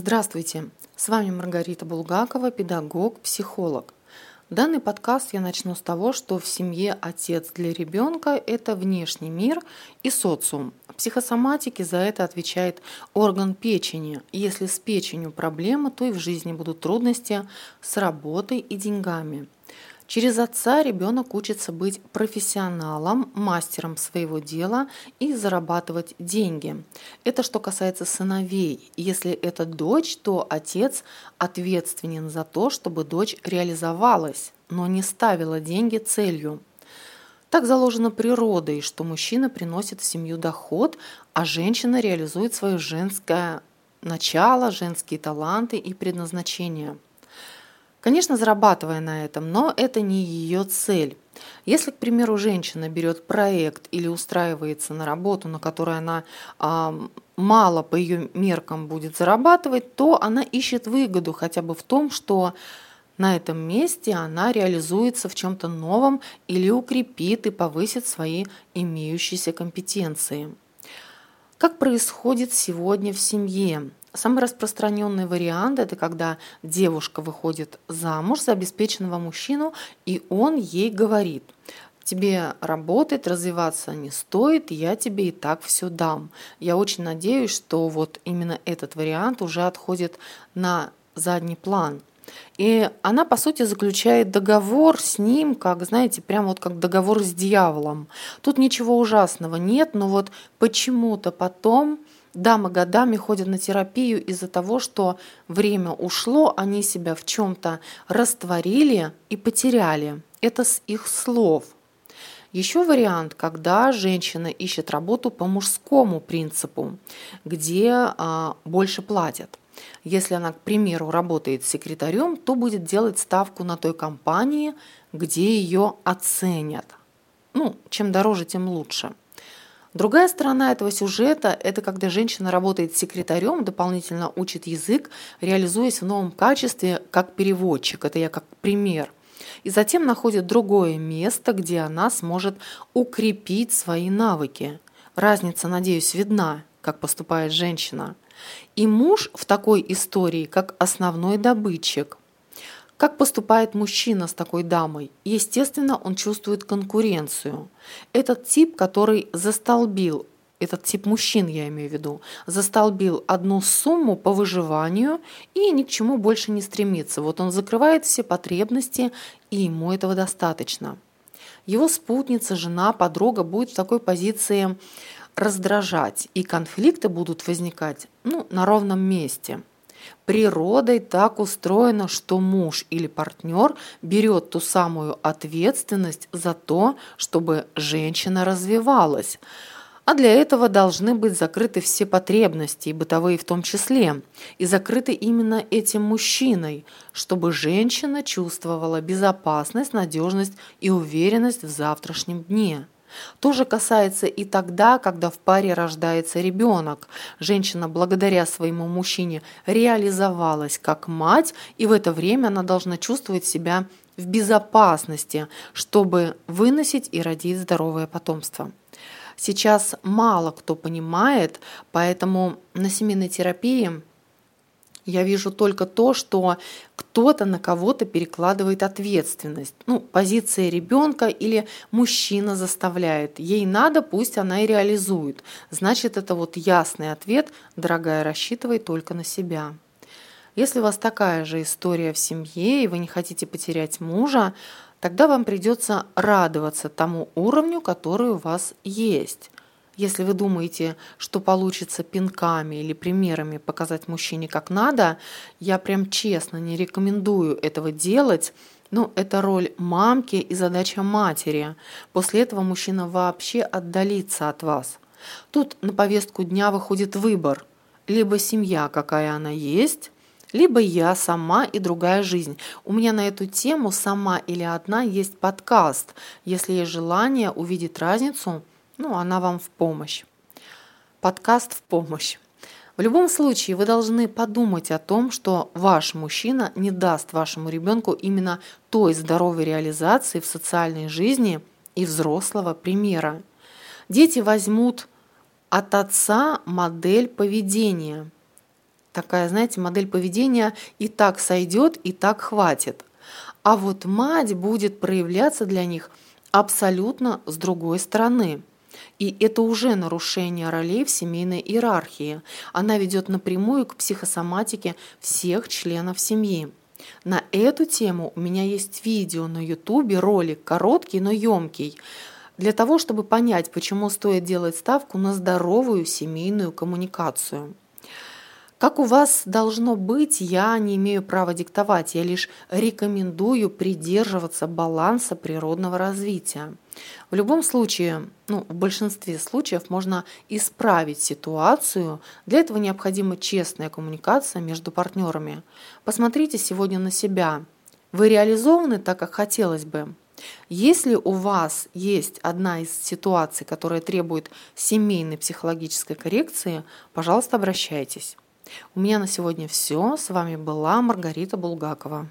Здравствуйте! С вами Маргарита Булгакова, педагог, психолог. Данный подкаст я начну с того, что в семье отец для ребенка – это внешний мир и социум. В психосоматике за это отвечает орган печени. Если с печенью проблема, то и в жизни будут трудности с работой и деньгами – Через отца ребенок учится быть профессионалом, мастером своего дела и зарабатывать деньги. Это что касается сыновей. Если это дочь, то отец ответственен за то, чтобы дочь реализовалась, но не ставила деньги целью. Так заложено природой, что мужчина приносит в семью доход, а женщина реализует свое женское начало, женские таланты и предназначение – Конечно, зарабатывая на этом, но это не ее цель. Если, к примеру, женщина берет проект или устраивается на работу, на которой она а, мало по ее меркам будет зарабатывать, то она ищет выгоду хотя бы в том, что на этом месте она реализуется в чем-то новом или укрепит и повысит свои имеющиеся компетенции. Как происходит сегодня в семье? Самый распространенный вариант – это когда девушка выходит замуж за обеспеченного мужчину, и он ей говорит – тебе работать, развиваться не стоит, я тебе и так все дам. Я очень надеюсь, что вот именно этот вариант уже отходит на задний план. И она, по сути, заключает договор с ним, как, знаете, прям вот как договор с дьяволом. Тут ничего ужасного нет, но вот почему-то потом дамы годами ходят на терапию из-за того, что время ушло, они себя в чем-то растворили и потеряли. Это с их слов. Еще вариант, когда женщина ищет работу по мужскому принципу, где а, больше платят. Если она, к примеру, работает секретарем, то будет делать ставку на той компании, где ее оценят. Ну, чем дороже, тем лучше. Другая сторона этого сюжета – это когда женщина работает секретарем, дополнительно учит язык, реализуясь в новом качестве как переводчик. Это я как пример. И затем находит другое место, где она сможет укрепить свои навыки. Разница, надеюсь, видна, как поступает женщина. И муж в такой истории как основной добытчик – как поступает мужчина с такой дамой? Естественно, он чувствует конкуренцию. Этот тип, который застолбил этот тип мужчин, я имею в виду, застолбил одну сумму по выживанию и ни к чему больше не стремится. Вот он закрывает все потребности, и ему этого достаточно. Его спутница, жена, подруга будет в такой позиции раздражать, и конфликты будут возникать ну, на ровном месте – Природой так устроено, что муж или партнер берет ту самую ответственность за то, чтобы женщина развивалась. А для этого должны быть закрыты все потребности, и бытовые в том числе, и закрыты именно этим мужчиной, чтобы женщина чувствовала безопасность, надежность и уверенность в завтрашнем дне. То же касается и тогда, когда в паре рождается ребенок. Женщина благодаря своему мужчине реализовалась как мать, и в это время она должна чувствовать себя в безопасности, чтобы выносить и родить здоровое потомство. Сейчас мало кто понимает, поэтому на семейной терапии я вижу только то, что кто-то на кого-то перекладывает ответственность. Ну, позиция ребенка или мужчина заставляет. Ей надо, пусть она и реализует. Значит, это вот ясный ответ, дорогая, рассчитывай только на себя. Если у вас такая же история в семье, и вы не хотите потерять мужа, тогда вам придется радоваться тому уровню, который у вас есть. Если вы думаете, что получится пинками или примерами показать мужчине как надо, я прям честно не рекомендую этого делать. Ну, это роль мамки и задача матери. После этого мужчина вообще отдалится от вас. Тут на повестку дня выходит выбор. Либо семья, какая она есть, либо я сама и другая жизнь. У меня на эту тему «Сама или одна» есть подкаст. Если есть желание увидеть разницу – ну, она вам в помощь. Подкаст в помощь. В любом случае вы должны подумать о том, что ваш мужчина не даст вашему ребенку именно той здоровой реализации в социальной жизни и взрослого примера. Дети возьмут от отца модель поведения. такая, знаете, модель поведения и так сойдет, и так хватит. А вот мать будет проявляться для них абсолютно с другой стороны. И это уже нарушение ролей в семейной иерархии. Она ведет напрямую к психосоматике всех членов семьи. На эту тему у меня есть видео на ютубе, ролик короткий, но емкий, для того, чтобы понять, почему стоит делать ставку на здоровую семейную коммуникацию. Как у вас должно быть, я не имею права диктовать, я лишь рекомендую придерживаться баланса природного развития. В любом случае, ну, в большинстве случаев можно исправить ситуацию. Для этого необходима честная коммуникация между партнерами. Посмотрите сегодня на себя. Вы реализованы так, как хотелось бы? Если у вас есть одна из ситуаций, которая требует семейной психологической коррекции, пожалуйста, обращайтесь. У меня на сегодня все. С вами была Маргарита Булгакова.